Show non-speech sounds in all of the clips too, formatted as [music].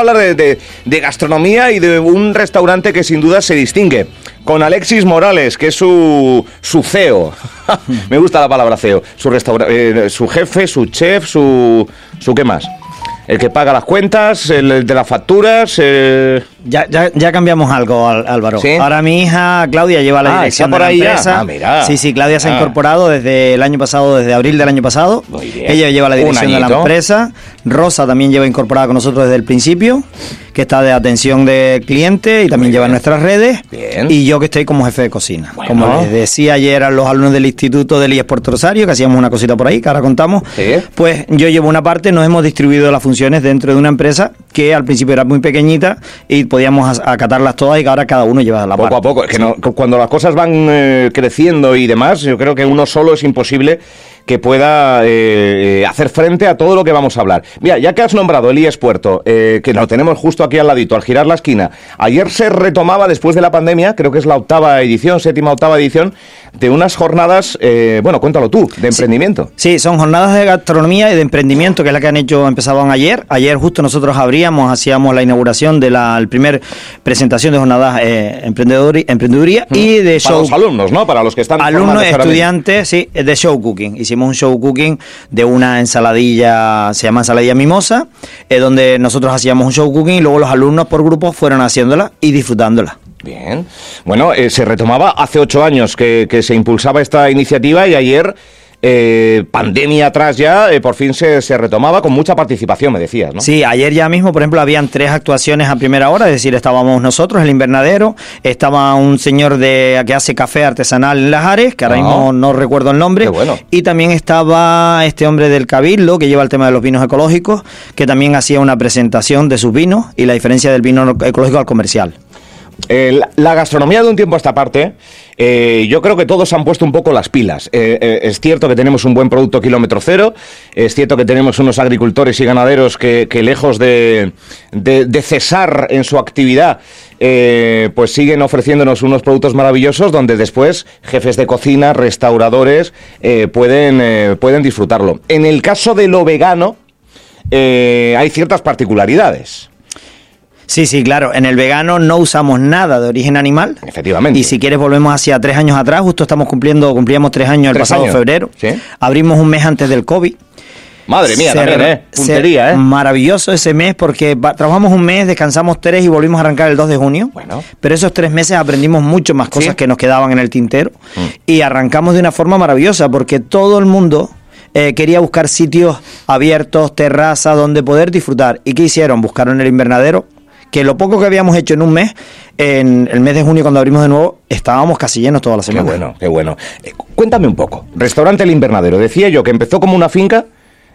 hablar de, gastronomía y de un restaurante que sin duda se distingue. Con Alexis Morales, que es su, su CEO. [laughs] Me gusta la palabra CEO. Su, restaura- eh, su jefe, su chef, su, su... ¿Qué más? El que paga las cuentas, el, el de las facturas... eh, Ya, ya, ya cambiamos algo, Al- Álvaro. ¿Sí? Ahora mi hija Claudia lleva la Ah, dirección por de la ahí ya. empresa. Ah, mira. Sí, sí, Claudia se ha Ah. incorporado desde el año pasado, desde abril del año pasado. Muy bien. Ella lleva la dirección de la empresa. Rosa también lleva incorporada con nosotros desde el principio, que está de atención de cliente y también Muy lleva bien. nuestras redes. Bien. Y yo que estoy como jefe de cocina. Bueno. Como les decía ayer a los alumnos del Instituto del IES Puerto Rosario, que hacíamos una cosita por ahí, que ahora contamos. Sí. Pues yo llevo una parte, nos hemos distribuido las funciones dentro de una empresa que al principio era muy pequeñita y podíamos as- acatarlas todas y que ahora cada uno lleva la Poco parte. a poco, es que no- cuando las cosas van eh, creciendo y demás, yo creo que uno solo es imposible que pueda eh, eh, hacer frente a todo lo que vamos a hablar. Mira, ya que has nombrado el IES Puerto, eh, que lo tenemos justo aquí al ladito, al girar la esquina, ayer se retomaba después de la pandemia, creo que es la octava edición, séptima octava edición, de unas jornadas, eh, bueno, cuéntalo tú, de emprendimiento. Sí, son jornadas de gastronomía y de emprendimiento, que es la que han hecho, empezaban ayer. Ayer justo nosotros abríamos, hacíamos la inauguración de la el primer presentación de jornadas eh, emprendedor, emprendeduría y de Para show. los alumnos, ¿no? Para los que están Alumnos, estudiantes, sí, de show cooking. Hicimos un show cooking de una ensaladilla, se llama ensaladilla mimosa, eh, donde nosotros hacíamos un show cooking y luego los alumnos por grupos fueron haciéndola y disfrutándola. Bien. Bueno, eh, se retomaba hace ocho años que, que se impulsaba esta iniciativa y ayer, eh, pandemia atrás ya, eh, por fin se, se retomaba con mucha participación, me decías, ¿no? Sí, ayer ya mismo, por ejemplo, habían tres actuaciones a primera hora, es decir, estábamos nosotros, el invernadero, estaba un señor de que hace café artesanal en Las Ares, que ahora Ah. mismo no recuerdo el nombre, bueno. y también estaba este hombre del Cabildo, que lleva el tema de los vinos ecológicos, que también hacía una presentación de sus vinos y la diferencia del vino ecológico al comercial. Eh, la, gastronomía de un tiempo a esta parte, eh, yo creo que todos han puesto un poco las pilas. Eh, es cierto que tenemos un buen producto kilómetro cero, es cierto que tenemos unos agricultores y ganaderos que, lejos de, de- de cesar en su actividad, pues siguen ofreciéndonos unos productos maravillosos donde después jefes de cocina, restauradores, pueden, pueden disfrutarlo. En el caso de lo vegano, hay ciertas particularidades. Sí, sí, claro. En el vegano no usamos nada de origen animal. Efectivamente. Y si quieres volvemos hacia tres años atrás, justo estamos cumpliendo, cumplíamos tres años el ¿Tres pasado años? febrero. Sí. Abrimos un mes antes del COVID. Madre mía, Se- también, ¿eh? Puntería, ¿eh? Maravilloso ese mes porque trabajamos un mes, descansamos tres y volvimos a arrancar el 2 de junio. Bueno. Pero esos tres meses aprendimos mucho más cosas Sí. Mm. que nos quedaban en el tintero y arrancamos de una forma maravillosa porque todo el mundo eh, quería buscar sitios abiertos, terrazas donde poder disfrutar. ¿Y qué hicieron? Buscaron el invernadero. Que lo poco que habíamos hecho en un mes, en el mes de junio cuando abrimos de nuevo, estábamos casi llenos toda la Qué semana. bueno, qué bueno. Eh, cuéntame un poco. Restaurante El Invernadero. Decía yo que empezó como una finca,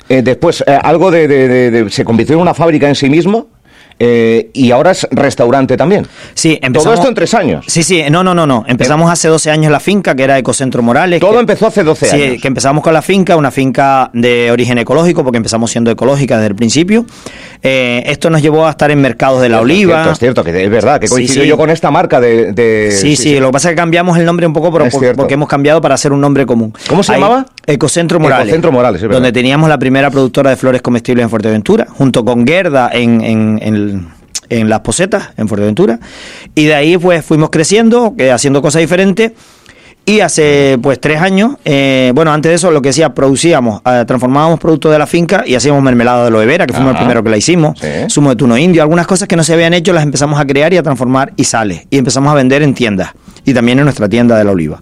eh, después eh, algo de, de- de- de- se convirtió en una fábrica en sí mismo eh, y ahora es restaurante también. Sí, Todo empezamos. esto en tres años. Sí, sí, no, no, no, no. Empezamos hace 12 años la finca, que era Ecocentro Morales. Todo que- empezó hace 12 Sí, años. que empezamos con la finca, una finca de origen ecológico, porque empezamos siendo ecológica desde el principio. Eh, esto nos llevó a estar en mercados de la Es oliva. cierto, es cierto, que es verdad, que Sí, coincidió sí. yo con esta marca de... de- Sí, sí, lo que pasa es que cambiamos el nombre un poco por- porque hemos cambiado para hacer un nombre común. ¿Cómo se Ahí, llamaba? Ecocentro Morales. Ecocentro Morales, es verdad. Donde teníamos la primera productora de flores comestibles en Fuerteventura, junto con Gerda en, en- en- en Las Posetas, en Fuerteventura. Y de ahí pues fuimos creciendo, eh, haciendo cosas diferentes. Y hace pues tres años, eh, bueno, antes de eso lo que decía, producíamos, eh, transformábamos productos de la finca y hacíamos mermelada de aloe vera, que fuimos el Ajá. primero que la hicimos, Sí. zumo de tuno indio, algunas cosas que no se habían hecho las empezamos a crear y a transformar y sale. Y empezamos a vender en tiendas y también en nuestra tienda de la oliva.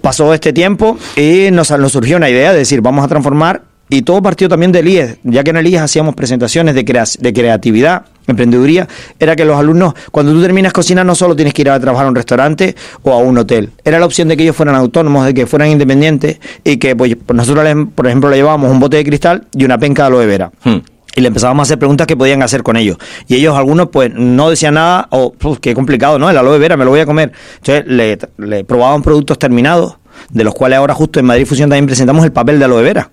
Pasó este tiempo y nos, nos surgió una idea de decir, vamos a transformar, y todo partió también del IES, ya que en el IES hacíamos presentaciones de, crea- de creatividad, emprendeduría, era que los alumnos, cuando tú terminas cocina, no solo tienes que ir a trabajar a un restaurante o a un hotel, era la opción de que ellos fueran autónomos, de que fueran independientes y que pues, nosotros, les- por ejemplo, le llevábamos un bote de cristal y una penca de aloe vera. Hmm. Y le empezábamos a hacer preguntas que podían hacer con ellos. Y ellos, algunos, pues no decían nada, o "Puf, qué complicado, ¿no? El aloe vera me lo voy a comer. Entonces le, le probaban productos terminados, de los cuales ahora, justo en Madrid Fusión, también presentamos el papel de aloe vera.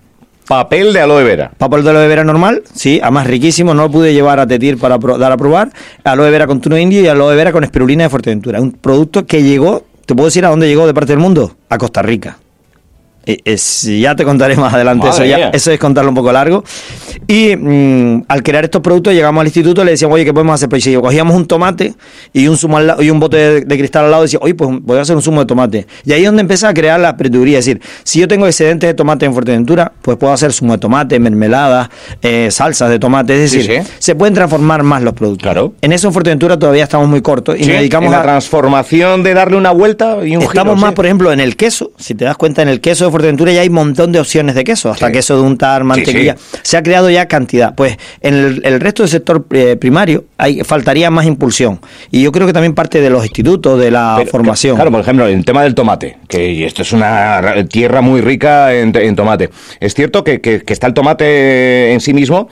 Papel de aloe vera. Papel de aloe vera normal, sí, además riquísimo, no lo pude llevar a Tetir para dar a probar. Aloe vera con tuno indio y aloe vera con espirulina de Fuerteventura. Un producto que llegó, ¿te puedo decir a dónde llegó de parte del mundo? A Costa Rica. Eh, es- ya te contaré más adelante, eso, ya, eso es contarlo un poco largo. Y mm, al crear estos productos llegamos al instituto y le decíamos, oye, ¿qué podemos hacer? Pues si cogíamos un tomate y un zumo al lado, y un bote de, de cristal al lado y decía, oye, pues voy a hacer un zumo de tomate. Y ahí es donde empieza a crear la aprendiduría. Es decir, si yo tengo excedentes de tomate en Fuerteventura, pues puedo hacer zumo de tomate, mermeladas, eh, salsas de tomate. Es decir, sí. se pueden transformar más los productos. Claro. En eso en Fuerteventura todavía estamos muy cortos y Sí, nos dedicamos en la a... transformación de darle una vuelta y un Estamos giro, más, por ejemplo, en el queso. Si te das cuenta, en el queso de Fuerteventura ya hay un montón de opciones de queso, hasta Sí. queso de untar, mantequilla. sí. Se ha creado ya cantidad. Pues en el, el resto del sector eh, primario hay, faltaría más impulsión. Y yo creo que también parte de los institutos, de la Pero, formación. Claro, por ejemplo, el tema del tomate, que esto es una ra- tierra muy rica en, en tomate. Es cierto que, que- que está el tomate en sí mismo,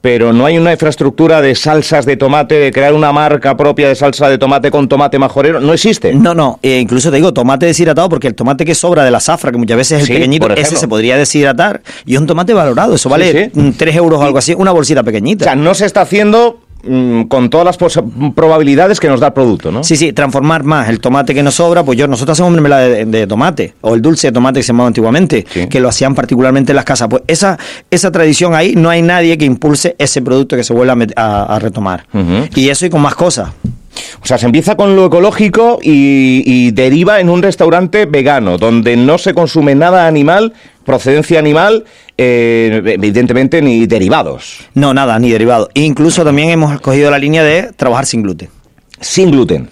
pero no hay una infraestructura de salsas de tomate, de crear una marca propia de salsa de tomate con tomate majorero. No existe. No, no, eh, incluso te digo tomate deshidratado porque el tomate que sobra de la zafra, que muchas veces es el Sí, pequeñito, ese se podría deshidratar y es un tomate valorado, eso Sí, vale sí. mm, 3 euros o algo así, una bolsita pequeñita. O sea, no se está haciendo con todas las probabilidades que nos da el producto, ¿no? Sí, sí, transformar más el tomate que nos sobra, pues yo, nosotros hacemos mermelada de, de tomate, o el dulce de tomate que se llamaba antiguamente, Sí. que lo hacían particularmente en las casas. Pues esa, esa tradición ahí, no hay nadie que impulse ese producto que se vuelva a, a- retomar. Y eso y con más cosas. O sea, se empieza con lo ecológico y, y deriva en un restaurante vegano, donde no se consume nada animal, procedencia animal, eh, evidentemente ni derivados, No, nada, ni derivado. Incluso también hemos escogido la línea de trabajar sin gluten. sin gluten.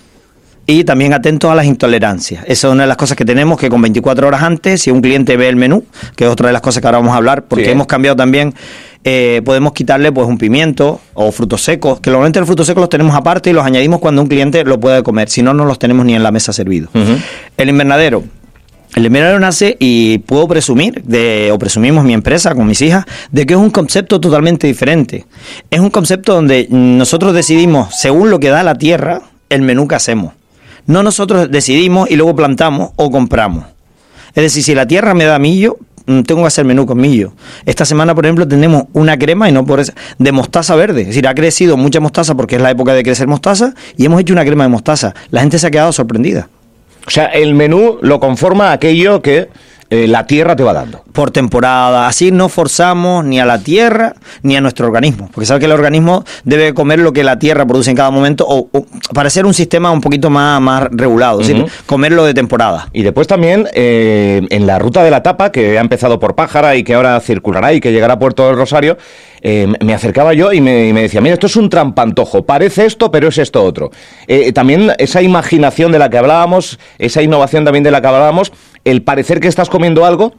Y también atentos a las intolerancias. Esa es una de las cosas que tenemos, que con 24 horas antes, si un cliente ve el menú, que es otra de las cosas que ahora vamos a hablar, porque Sí. hemos cambiado también, eh, podemos quitarle pues un pimiento o frutos secos, que normalmente los frutos secos los tenemos aparte y los añadimos cuando un cliente lo puede comer, si no, no los tenemos ni en la mesa servidos. Ujú. El invernadero. El invernadero nace y puedo presumir, de, o presumimos mi empresa con mis hijas, de que es un concepto totalmente diferente. Es un concepto donde nosotros decidimos, según lo que da la tierra, el menú que hacemos. No nosotros decidimos y luego plantamos o compramos. Es decir, si la tierra me da millo, mm, tengo que hacer menú con millo. Esta semana, por ejemplo, tenemos una crema y no por de mostaza verde. Es decir, ha crecido mucha mostaza porque es la época de crecer mostaza y hemos hecho una crema de mostaza. La gente se ha quedado sorprendida. O sea, el menú lo conforma aquello que eh, la tierra te va dando. por temporada. Así no forzamos ni a la tierra ni a nuestro organismo. Porque sabe que el organismo debe comer lo que la tierra produce en cada momento o, o para ser un sistema un poquito más, más regulado. Es decir, Ujú. comerlo de temporada. Y después también eh, en la ruta de la tapa, que ha empezado por Pájara y que ahora circulará y que llegará a Puerto del Rosario, eh, me acercaba yo y me, y me decía, mira, esto es un trampantojo, parece esto, pero es esto otro. También esa imaginación de la que hablábamos, esa innovación también de la que hablábamos, el parecer que estás comiendo algo,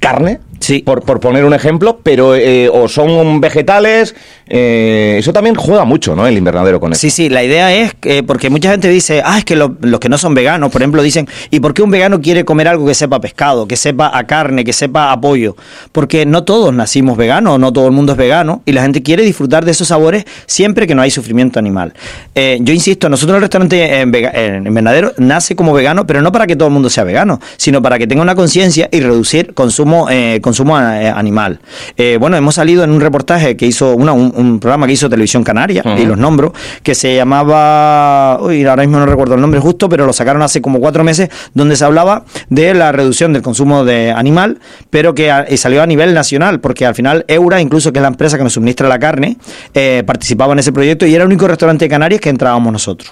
carne, Sí. por, por poner un ejemplo, pero eh, o son vegetales, eh, eso también juega mucho, ¿no? El invernadero con eso. Sí, sí, la idea es que, porque mucha gente dice, ah, es que lo- los que no son veganos, por ejemplo, dicen, ¿y por qué un vegano quiere comer algo que sepa a pescado, que sepa a carne, que sepa a pollo? Porque no todos nacimos veganos, no todo el mundo es vegano, y la gente quiere disfrutar de esos sabores siempre que no hay sufrimiento animal. Eh, yo insisto, nosotros el restaurante en, Vega- en Invernadero nace como vegano, pero no para que todo el mundo sea vegano, sino para que tenga una conciencia y reducir consumo, eh, consumo eh, animal. Eh, bueno, hemos salido en un reportaje que hizo, una- un, un programa que hizo Televisión Canaria, y los nombro, que se llamaba, uy, ahora mismo no recuerdo el nombre justo, pero lo sacaron hace como cuatro meses, donde se hablaba de la reducción del consumo de animal, pero que a- y salió a nivel nacional, porque al final Eura, incluso que es la empresa que nos suministra la carne, eh, participaba en ese proyecto y era el único restaurante de Canarias que entrábamos nosotros.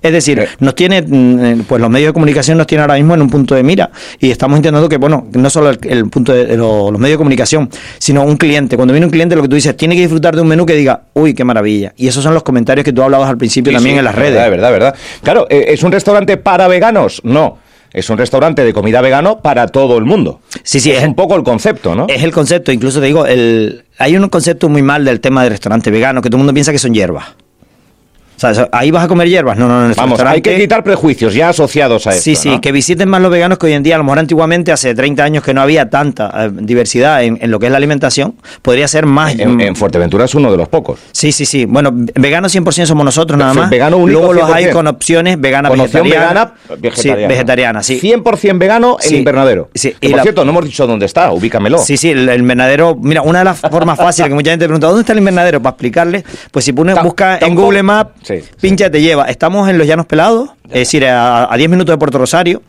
Es decir, Eh. nos tiene, mm, pues los medios de comunicación nos tienen ahora mismo en un punto de mira y estamos intentando que, bueno, no solo el, el punto de, de lo- los medios de comunicación, sino un cliente. Cuando viene un cliente, lo que tú dices, tiene que disfrutar de un menú que diga, uy, qué maravilla. Y esos son los comentarios que tú hablabas al principio Sí, también sí, en las redes. verdad, verdad. Claro, eh, ¿es un restaurante para veganos? No. Es un restaurante de comida vegano para todo el mundo. Sí, sí, es, es- un poco el concepto, ¿no? Es el concepto, incluso te digo, el, hay un concepto muy mal del tema de restaurante vegano, que todo el mundo piensa que son hierbas. O sea, eso- ahí vas a comer hierbas. No, no, no. Vamos, hay que quitar prejuicios ya asociados a esto. Sí, sí, ¿no? que visiten más los veganos que hoy en día, a lo mejor antiguamente, hace 30 años que no había tanta eh, diversidad en, en lo que es la alimentación, podría ser más... En, en Fuerteventura es uno de los pocos. Sí, sí, sí. Bueno, veganos 100% somos nosotros nada más. vegano único, Luego los hay 100%. con opciones vegana, Con opción vegetariana. vegana, vegetariana. Sí, vegetariana, sí. 100% vegano el Sí. invernadero. Sí, Que, y por la- cierto, no hemos dicho dónde está, ubícamelo. Sí, sí, el, el invernadero. Mira, una de las formas fáciles que mucha gente pregunta, ¿dónde está el invernadero? Para explicarle, pues si pone, Está- busca en Google Maps, Sí. Sí, Pincha te lleva. Estamos en los Llanos Pelados, es decir, a, a 10 minutos de Puerto Rosario,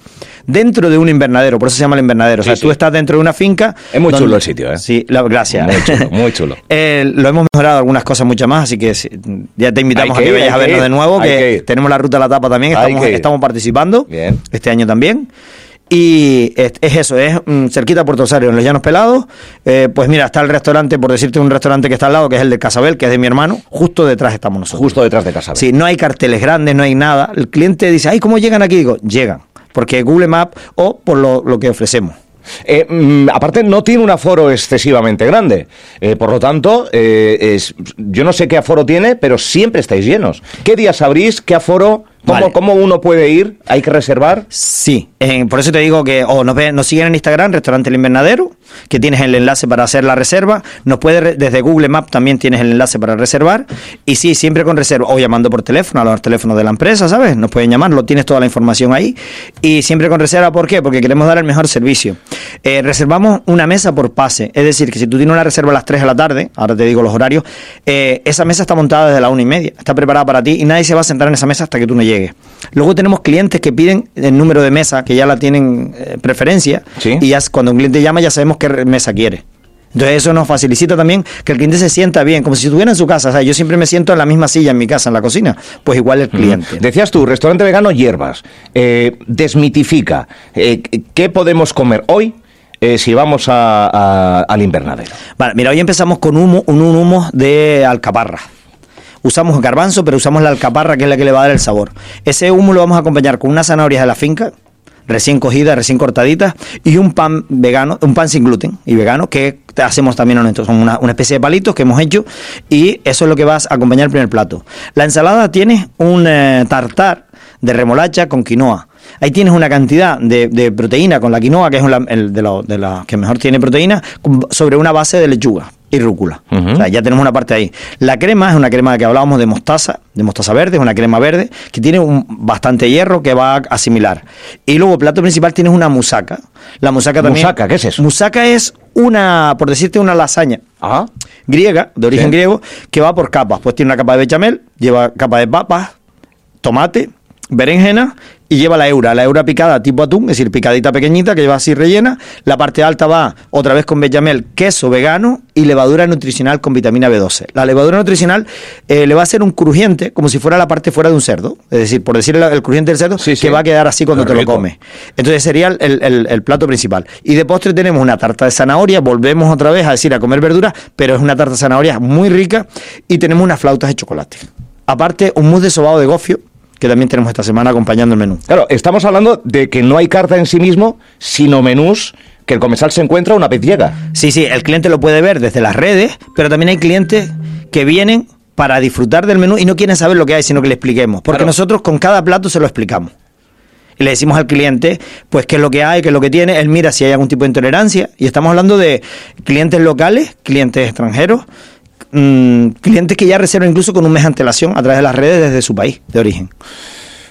dentro de un invernadero, por eso se llama el invernadero. o sea, tú estás dentro de una finca. Es muy chulo el sitio, ¿eh? Sí, la- gracias. Muy chulo, muy chulo. [laughs] Eh, lo hemos mejorado algunas cosas muchas más, así que ya te invitamos Hay a que que vayas a que vernos de nuevo, que, que tenemos la ruta a la tapa también, estamos, que participando Bien. este año también. Y es, es eso, es mm, cerquita a Puerto Rosario, en los Llanos Pelados. Eh, pues mira, está el restaurante, por decirte un restaurante que está al lado, que es el de Casabel, que es de mi hermano. Justo detrás estamos nosotros. Justo detrás de casa. Sí, no hay carteles grandes, no hay nada. El cliente dice, ay, ¿cómo llegan aquí? Digo, llegan. Porque Google Maps o por lo, lo que ofrecemos. Eh, mm, aparte, no tiene un aforo excesivamente grande. Eh, por lo tanto, eh, es- yo no sé qué aforo tiene, pero siempre estáis llenos. ¿Qué días abrís? ¿Qué aforo? ¿Cómo, Vale. cómo uno puede ir? ¿Hay que reservar? Sí, eh, por eso te digo que o nos, ven- nos siguen en Instagram, Restaurante El Invernadero, que tienes el enlace para hacer la reserva. Nos puede desde Google Maps también tienes el enlace para reservar. Y sí, siempre con reserva, o llamando por teléfono a los teléfonos de la empresa, ¿sabes? Nos pueden llamar, lo tienes toda la información ahí. Y siempre con reserva, ¿por qué? Porque queremos dar el mejor servicio. Eh, reservamos una mesa por pase, es decir, que si tú tienes una reserva a las 3 de la tarde, ahora te digo los horarios, eh, esa mesa está montada desde la una y media, está preparada para ti y nadie se va a sentar en esa mesa hasta que tú no llegues. Luego tenemos clientes que piden el número de mesa, que ya la tienen eh, preferencia, Sí. y ya cuando un cliente llama ya sabemos qué mesa quiere. Entonces eso nos facilita también que el cliente se sienta bien, como si estuviera en su casa. O sea, yo siempre me siento en la misma silla en mi casa, en la cocina. Pues igual el cliente. Decías tú, restaurante vegano, hierbas. Eh, desmitifica. Eh, ¿Qué podemos comer hoy eh, si vamos a- a- al invernadero? Vale, mira, hoy empezamos con humo, un, un humo de alcaparra. Usamos garbanzo, pero usamos la alcaparra, que es la que le va a dar el sabor. Ese humo lo vamos a acompañar con unas zanahorias de la finca, recién cogidas, recién cortaditas, y un pan vegano, un pan sin gluten y vegano, que hacemos también honestos. Son una, especie de palitos que hemos hecho, y eso es lo que vas a acompañar el primer plato. La ensalada tiene un eh, tartar de remolacha con quinoa. Ahí tienes una cantidad de, proteína con la quinoa, que es el de, de la que mejor tiene proteína, sobre una base de lechuga y rúcula. Ujú. O sea, ya tenemos una parte ahí. La crema es una crema que hablábamos de mostaza, de mostaza verde, es una crema verde que tiene un, bastante hierro que va a asimilar. Y luego, plato principal, tienes una musaca. La musaca también. Musaca, ¿qué es eso? Musaca es una, por decirte, una lasaña Ah, griega, de origen Sí. griego, que va por capas. Pues tiene una capa de bechamel, lleva capa de papas, tomate, berenjena y lleva la eura. La eura picada tipo atún, es decir, picadita pequeñita que lleva así rellena. La parte alta va otra vez con bechamel, queso vegano y levadura nutricional con vitamina B12. La levadura nutricional eh, le va a hacer un crujiente como si fuera la parte fuera de un cerdo. Es decir, por decir el, el crujiente del cerdo, Sí, sí. que va a quedar así cuando Qué te lo comes. Entonces sería el, el- el- el plato principal. Y de postre tenemos una tarta de zanahoria, volvemos otra vez a decir a comer verduras, pero es una tarta de zanahoria muy rica y tenemos unas flautas de chocolate. Aparte, un mousse de sobado de gofio, que también tenemos esta semana acompañando el menú. claro, estamos hablando de que no hay carta en sí mismo, sino menús que el comensal se encuentra una vez llega. Sí, sí, el cliente lo puede ver desde las redes, pero también hay clientes que vienen para disfrutar del menú y no quieren saber lo que hay, sino que le expliquemos. Porque Claro. nosotros con cada plato se lo explicamos. Y le decimos al cliente, pues, qué es lo que hay, qué es lo que tiene. Él mira si hay algún tipo de intolerancia. Y estamos hablando de clientes locales, clientes extranjeros, mm, clientes que ya reservan incluso con un mes de antelación a través de las redes desde su país de origen.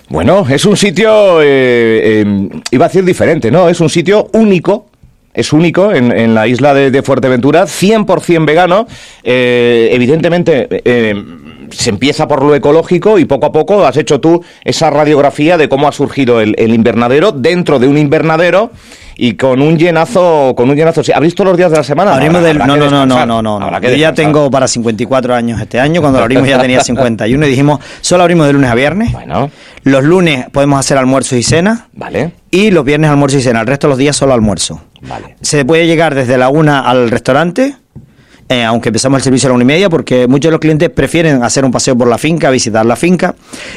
Bueno, es un sitio, eh, eh, iba a decir diferente, ¿no? Es un sitio único. Es único en, la isla de, de Fuerteventura, 100% vegano. Eh, evidentemente, eh, se empieza por lo ecológico y poco a poco has hecho tú esa radiografía de cómo ha surgido el invernadero dentro de un invernadero y con un llenazo, con un llenazo. Sí, ¿Abrís todos los días de la semana? Abrimos Habrá- del- habrá no, no, no, no, no, no, Yo ya tengo para 54 años este año. Cuando lo abrimos ya tenía [laughs] 51 y dijimos, solo abrimos de lunes a viernes. Bueno, Los lunes podemos hacer almuerzo y cena. vale, Y los viernes almuerzo y cena. El resto de los días solo almuerzo. vale. Se puede llegar desde la una al restaurante, eh, aunque empezamos el servicio a la una y media, porque muchos de los clientes prefieren hacer un paseo por la finca, visitar la finca,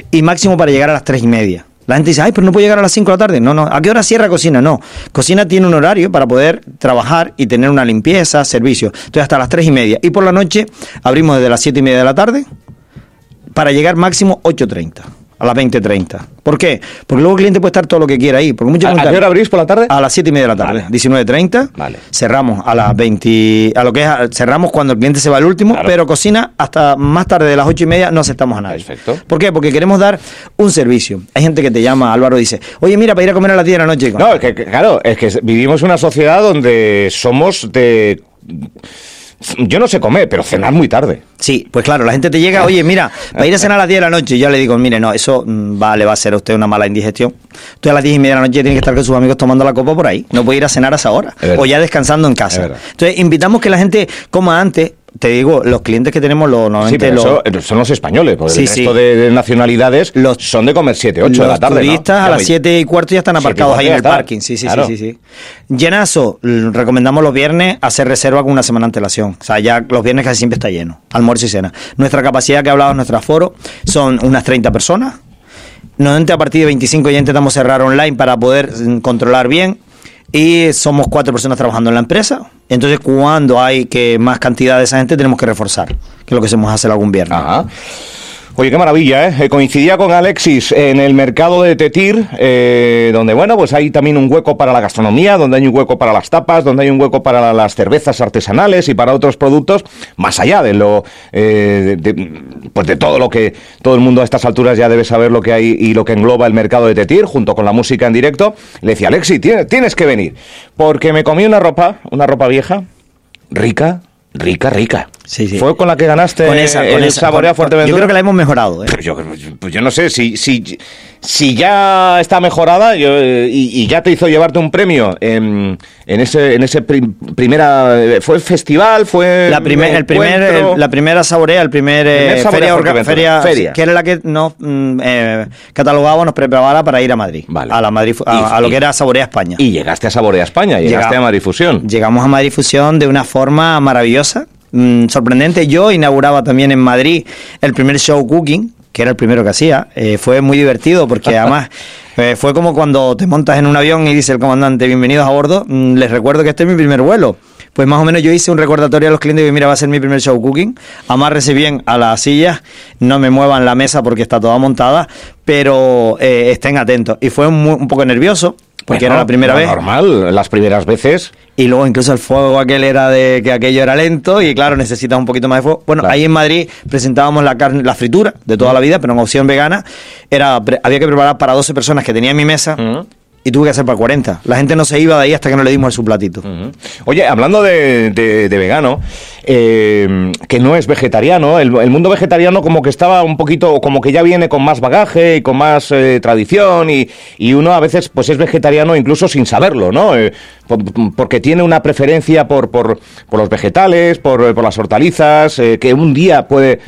y máximo para llegar a las tres y media. La gente dice, ay, pero no puedo llegar a las 5 de la tarde. No, no. ¿A qué hora cierra cocina? No. Cocina tiene un horario para poder trabajar y tener una limpieza, servicio. Entonces hasta las tres y media. Y por la noche abrimos desde las siete y media de la tarde para llegar máximo 8.30 a las 20.30. ¿Por qué? Porque luego el cliente puede estar todo lo que quiera ahí. Porque muchos ¿A, qué hora abrís por la tarde? a las 7 y media de la tarde, Vale. 19.30. Vale. Cerramos a las 20. A lo que es. Cerramos cuando el cliente se va al último, Claro. pero cocina hasta más tarde de las 8 y media no aceptamos a nadie. Perfecto. ¿Por qué? Porque queremos dar un servicio. Hay gente que te llama, Álvaro dice, oye, mira, para ir a comer a las 10 de la noche. No, es que, que, claro, es que vivimos una sociedad donde somos de yo no sé comer, pero cenar muy tarde. Sí, pues claro, la gente te llega, oye, mira, [laughs] va a ir a cenar a las 10 de la noche. Y yo le digo, mire, no, eso mm, va, le va a hacer a usted una mala indigestión. Usted a las 10 y media de la noche tiene que estar con sus amigos tomando la copa por ahí. No puede ir a cenar a esa hora. O ya descansando en casa. Entonces, invitamos que la gente coma antes te digo, los clientes que tenemos los, normalmente son los españoles, porque el resto de, nacionalidades los, son de comer 7, 8 de la tarde. Los turistas a las 7 y cuarto ya están aparcados ahí en el parking. Sí, sí, sí, sí, Llenazo, recomendamos los viernes hacer reserva con una semana de antelación. O sea, ya los viernes casi siempre está lleno, almuerzo y cena. Nuestra capacidad que hablado en nuestro aforo son unas 30 personas. Normalmente a partir de 25 ya intentamos cerrar online para poder mm, controlar bien y somos cuatro personas trabajando en la empresa. Entonces, cuando hay que más cantidad de esa gente, tenemos que reforzar, que es lo que hacemos hacer algún viernes. Ajá. Oye, qué maravilla, ¿eh? ¿eh? Coincidía con Alexis en el mercado de Tetir, eh, donde, bueno, pues hay también un hueco para la gastronomía, donde hay un hueco para las tapas, donde hay un hueco para las cervezas artesanales y para otros productos, más allá de lo, eh, de, pues de todo lo que todo el mundo a estas alturas ya debe saber lo que hay y lo que engloba el mercado de Tetir, junto con la música en directo. Le decía, Alexis, tienes, tienes que venir, porque me comí una ropa, una ropa vieja, rica, rica, rica. Sí, sí. Fue con la que ganaste con esa, con el esa, Saborea Fuerteventura. Yo creo que la hemos mejorado. ¿eh? yo, pues yo no sé, si, si, si ya está mejorada yo, y, ya te hizo llevarte un premio en, en ese, en ese primera... ¿Fue festival? ¿Fue la, primer, el primer, la primera Saborea, el primer, eh, feria, feria, que era la que nos mm, eh, catalogaba, nos preparaba para ir a Madrid. A, la Madrid a, lo que era Saborea España. Y llegaste a Saborea España, llegaste a Madrid Fusión. Llegamos a Madrid Fusión de una forma maravillosa Mm, sorprendente. Yo inauguraba también en Madrid el primer show cooking, que era el primero que hacía. Eh, fue muy divertido porque [laughs] además eh, fue como cuando te montas en un avión y dice el comandante, bienvenidos a bordo. Mm, les recuerdo que este es mi primer vuelo. Pues más o menos yo hice un recordatorio a los clientes y mira, va a ser mi primer show cooking. Amárrese bien a las sillas, no me muevan la mesa porque está toda montada, pero eh, estén atentos. Y fue un poco nervioso porque era la primera vez. Normal, las primeras veces. Y luego incluso el fuego aquel era de que aquello era lento y claro, necesitas un poquito más de fuego. Bueno, ahí en Madrid presentábamos la carne, la fritura de toda la vida, pero en opción vegana. Era, había que preparar para 12 personas que tenía en mi mesa y tuve que hacer para 40. La gente no se iba de ahí hasta que no le dimos su platito. Oye, hablando de, vegano, eh, que no es vegetariano, el, mundo vegetariano como que estaba un poquito, como que ya viene con más bagaje y con más eh, tradición y, y, uno a veces pues es vegetariano incluso sin saberlo, ¿no? Eh, porque tiene una preferencia por, por, los vegetales, por, por las hortalizas, que un día puede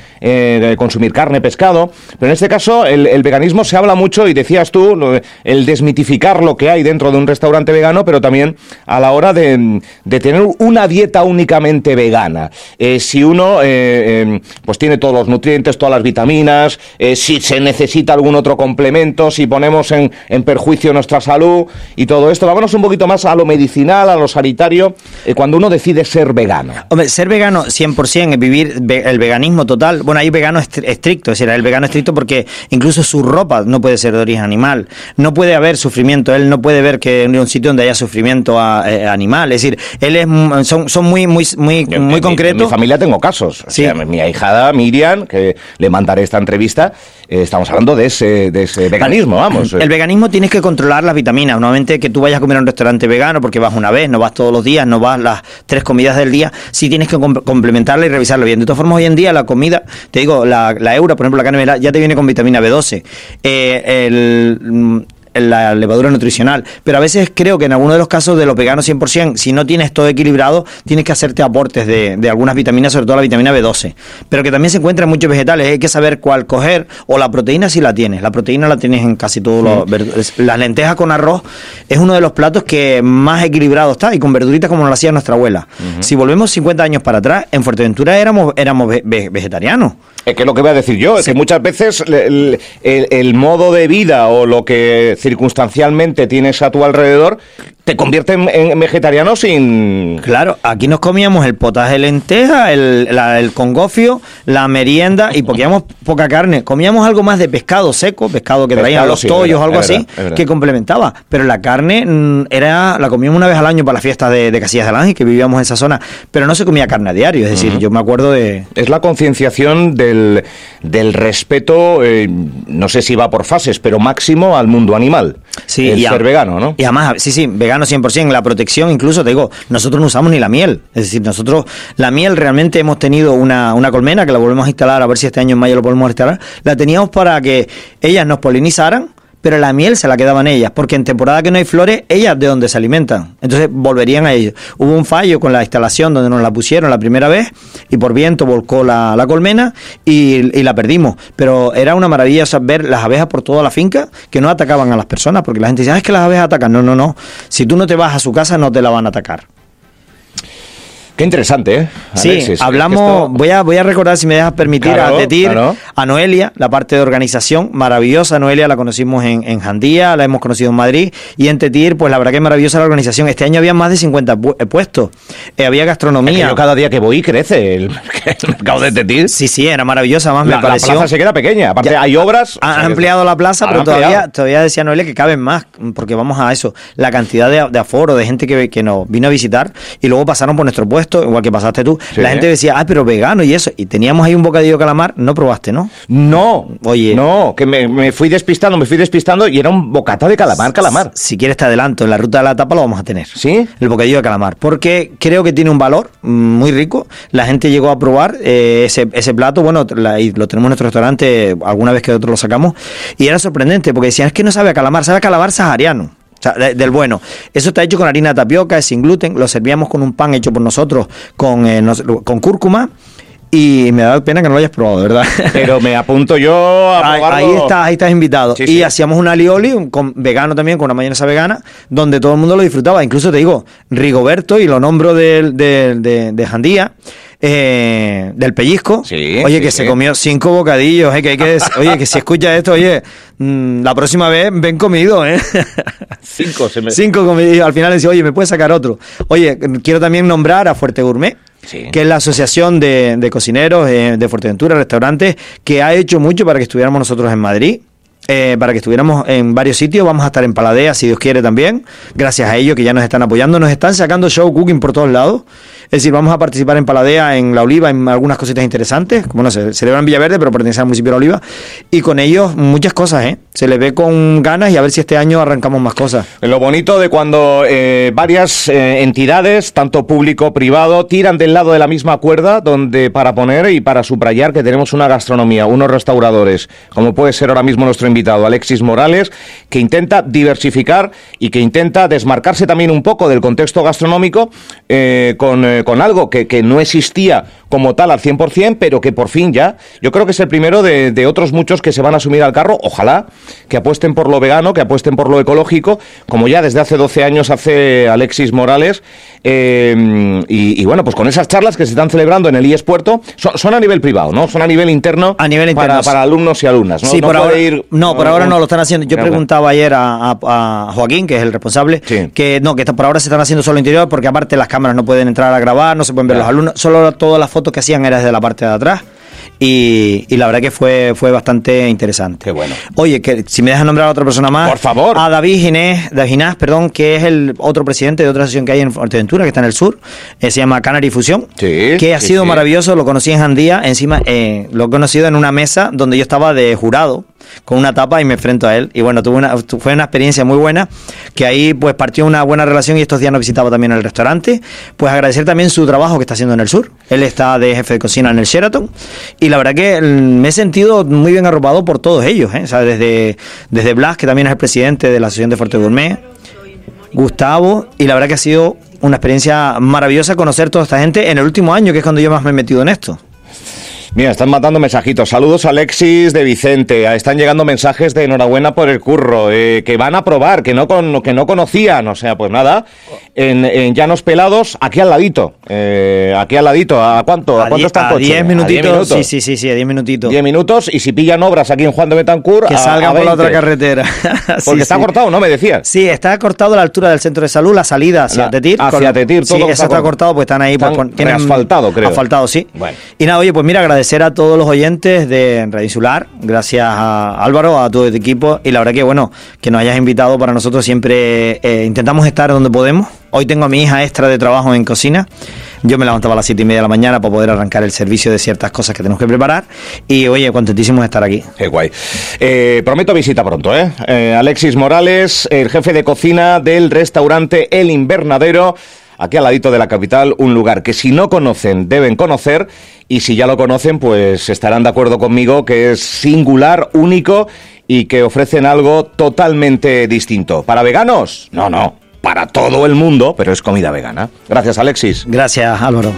consumir carne, pescado, pero en este caso el, el, veganismo se habla mucho y decías tú, el desmitificarlo lo que hay dentro de un restaurante vegano, pero también a la hora de, tener una dieta únicamente vegana. Eh, si uno eh, em, pues tiene todos los nutrientes, todas las vitaminas, eh, si se necesita algún otro complemento, si ponemos en, perjuicio nuestra salud y todo esto. Vámonos un poquito más a lo medicinal, a lo sanitario, cuando uno decide ser vegano. Hombre, ser vegano 100% es vivir el veganismo total. Bueno, hay vegano estricto, es decir, el vegano estricto porque incluso su ropa no puede ser de origen animal, no puede haber sufrimiento él no puede ver que en un sitio donde haya sufrimiento animal. Es decir, él es son, son muy muy muy, muy En mi familia tengo casos. Sí. mi ahijada Miriam, que le mandaré esta entrevista, eh, estamos hablando de ese, de ese veganismo, vamos. El veganismo tienes que controlar las vitaminas. Normalmente que tú vayas a comer a un restaurante vegano porque vas una vez, no vas todos los días, no vas las tres comidas del día, sí tienes que complementarla y revisarlo bien. De todas formas, hoy en día la comida, te digo, la, la euro, por ejemplo, la carne ya te viene con vitamina B12. Eh, el la levadura nutricional. Pero a veces creo que en algunos de los casos de los veganos 100%, si no tienes todo equilibrado, tienes que hacerte aportes de, de algunas vitaminas, sobre todo la vitamina B12. Pero que también se encuentra en muchos vegetales. Hay que saber cuál coger. O la proteína si la tienes. La proteína la tienes en casi todos los... Las lentejas con arroz es uno de los platos que más equilibrado está y con verduritas como lo hacía nuestra abuela. Si volvemos 50 años para atrás, en Fuerteventura éramos, éramos vegetarianos. Es que lo que voy a decir yo, es que muchas veces el, modo de vida o lo que circunstancialmente tienes a tu alrededor te convierte en, vegetariano sin... Claro, aquí nos comíamos el potaje de lenteja, el, el congofio, la merienda y poquíamos poca carne. Comíamos algo más de pescado seco, pescado que traían los tollos, algo así, que complementaba. Pero la carne mm, era la comíamos una vez al año para la fiesta de, Casillas del Ángel, que vivíamos en esa zona, pero no se comía carne a diario. Es decir, yo me acuerdo de... Es la concienciación del del, del respeto, eh, no sé si va por fases, pero máximo al mundo animal. Sí, el y a- ser vegano, ¿no? Y además, sí, sí, vegano 100%, la protección incluso, te digo, nosotros no usamos ni la miel. Es decir, nosotros, la miel realmente hemos tenido una, una colmena que la volvemos a instalar, a ver si este año en mayo lo podemos instalar. La teníamos para que ellas nos polinizaran, pero la miel se la quedaban ellas, porque en temporada que no hay flores, ellas de donde se alimentan. Entonces volverían a ellos. Hubo un fallo con la instalación donde nos la pusieron la primera vez y por viento volcó la, colmena y, y la perdimos. Pero era una maravilla ver las abejas por toda la finca que no atacaban a las personas, porque la gente dice, ah, es que las abejas atacan. No, no, no. Si tú no te vas a su casa, no te la van a atacar. Qué interesante, ¿eh? Sí, Alexis, hablamos, esto- voy a voy a recordar si me dejas permitir Claro, a Tetir, claro. a Noelia, la parte de organización, maravillosa Noelia, la conocimos en, en Jandía, la hemos conocido en Madrid y en Tetir, pues la verdad que es maravillosa la organización. Este año había más de 50 pu- eh, puestos, Eh, había Es que gastronomía. yo cada día que voy crece el, [laughs] el mercado de Tetir. Sí, sí, era maravillosa, más la, me la pareció. plaza se queda pequeña. Aparte, Ya, hay obras. Han o sea, que- ampliado la plaza, pero todavía, todavía decía Noelia que caben más, porque vamos a eso. La cantidad de, de aforo, de gente que, que nos vino a visitar y luego pasaron por nuestro puesto, igual que pasaste tú. Sí. La gente decía, ah, pero vegano y eso. Y teníamos ahí un bocadillo de calamar, no probaste, ¿no? No, Oye. no, que me, me fui despistando, me fui despistando y era un bocata de calamar, calamar. Si quieres te adelanto, en la ruta de la tapa lo vamos a tener. ¿Sí? El bocadillo de calamar. Porque creo que tiene un valor mm, muy rico. La gente llegó a probar eh, ese, ese plato. Bueno, la- y lo tenemos en nuestro restaurante alguna vez que otro lo sacamos. Y era sorprendente porque decían, es que no sabe a calamar, sabe a calamar sahariano. Sea, de- del bueno. Eso está hecho con harina de tapioca, es sin gluten. Lo servíamos con un pan hecho por nosotros con, eh, nos- con cúrcuma. Y me da pena que no lo hayas probado, ¿verdad? [laughs] Pero me apunto yo a Ahí, probarlo. ahí estás, ahí estás invitado. Sí, y sí. hacíamos un alioli con, vegano también, con una mayonesa vegana, donde todo el mundo lo disfrutaba. Incluso te digo, Rigoberto, y lo nombro del- del- de, de, Jandía, eh, del pellizco. Sí, oye, sí, que sí. se comió cinco bocadillos, eh, que hay que oye, que si escucha esto, oye, mm, la próxima vez ven comido, ¿eh? [laughs] Cinco, se me... Cinco comidos. Al final decía, oye, ¿me puedes sacar otro? Oye, quiero también nombrar a Fuerte Gourmet. Sí. que es la asociación de, de cocineros eh, de Fuerteventura, restaurantes, que ha hecho mucho para que estuviéramos nosotros en Madrid. eh, para que estuviéramos en varios sitios, vamos a estar en Paladea, si Dios quiere también, gracias a ellos que ya nos están apoyando, nos están sacando show cooking por todos lados, es decir, vamos a participar en Paladea, en La Oliva, en algunas cositas interesantes, como no sé, celebran Villaverde, pero pertenece al municipio de La Oliva, y con ellos muchas cosas, ¿eh? se les ve con ganas y a ver si este año arrancamos más cosas. Lo bonito de cuando eh, varias eh, entidades, tanto público, privado, tiran del lado de la misma cuerda donde para poner y para subrayar que tenemos una gastronomía, unos restauradores, como puede ser ahora mismo nuestro invitado Alexis Morales, que intenta diversificar y que intenta desmarcarse también un poco del contexto gastronómico eh, con, eh, con algo que, que no existía como tal al 100%, pero que por fin ya, yo creo que es el primero de, de otros muchos que se van a asumir al carro, ojalá, que apuesten por lo vegano, que apuesten por lo ecológico, como ya desde hace 12 años hace Alexis Morales. eh, y, y bueno, pues con esas charlas que se están celebrando en el IES Puerto, son, son a nivel privado, ¿no? Son a nivel interno. A nivel interno, Para, alumnos y alumnas, ¿no? Sí, No por ahora, ir- no, por ahora no lo están haciendo. Yo preguntaba ayer a, a- a Joaquín, que es el responsable, Sí. que no, que por ahora se están haciendo solo interior porque aparte las cámaras no pueden entrar a grabar, no se pueden ver los alumnos, solo todas las fotos que hacían eran desde la parte de atrás. Y, y la verdad que fue, fue bastante interesante. Qué bueno. Oye, que si me dejas nombrar a otra persona más. Por favor. A David Ginés, David Ginás, perdón, que es el otro presidente de otra asociación que hay en Fuerteventura, que está en el sur, eh, se llama Canary Fusión. Sí, que ha sí, sido sí. maravilloso, lo conocí en Jandía, encima eh, lo he conocido en una mesa donde yo estaba de jurado con una tapa y me enfrento a él. Y bueno, tuve una, fue una experiencia muy buena, que ahí pues partió una buena relación y estos días nos visitaba también el restaurante. Pues agradecer también su trabajo que está haciendo en el sur. Él está de jefe de cocina en el Sheraton y la verdad que mm, me he sentido muy bien arropado por todos ellos, ¿eh? O sea, desde, desde Blas, que también es el presidente de la Asociación de Fuerte Gourmet, Gustavo, y la verdad que ha sido una experiencia maravillosa conocer toda esta gente en el último año, que es cuando yo más me he metido en esto. Mira, están mandando mensajitos. Saludos Alexis de Vicente. Ah, Están llegando mensajes de enhorabuena por el curro. eh, que van a probar, que no, con, que no conocían. O sea, pues nada. En, en Llanos Pelados, aquí al ladito. eh, aquí al ladito. ¿A cuánto? ¿A, cuánto está el a coche? 10 ¿A minutitos, 10 minutos? Sí, sí, sí, sí, a 10 minutitos. 10 minutos. Y si pillan obras aquí en Juan de Betancourt. que a- salgan a por la otra 20. carretera. [laughs] Porque Sí, está sí. cortado, ¿no? Me decías. Sí, está cortado a la altura del centro de salud, la salida hacia La- Tetir. hacia Tetir, todo Sí, está eso está cortado. pues están ahí. pues, Están pon- reasfaltado, creo. Asfaltado, sí. Bueno. Y nada, oye, pues mira, agradecer a todos los oyentes de Radio Insular, gracias a Álvaro, a todo el equipo, y la verdad que, bueno, que nos hayas invitado para nosotros siempre eh, intentamos estar donde podemos Hoy tengo a mi hija extra de trabajo en cocina. Yo me levantaba a las siete y media de la mañana para poder arrancar el servicio de ciertas cosas que tenemos que preparar. Y oye, contentísimo de estar aquí. Qué guay. Eh, prometo visita pronto, ¿eh? ¿eh? Alexis Morales, el jefe de cocina del restaurante El Invernadero aquí al ladito de la capital, un lugar que si no conocen deben conocer y si ya lo conocen pues estarán de acuerdo conmigo que es singular, único y que ofrecen algo totalmente distinto. ¿Para veganos? No, no, para todo el mundo, pero es comida vegana. Gracias Alexis. Gracias Álvaro.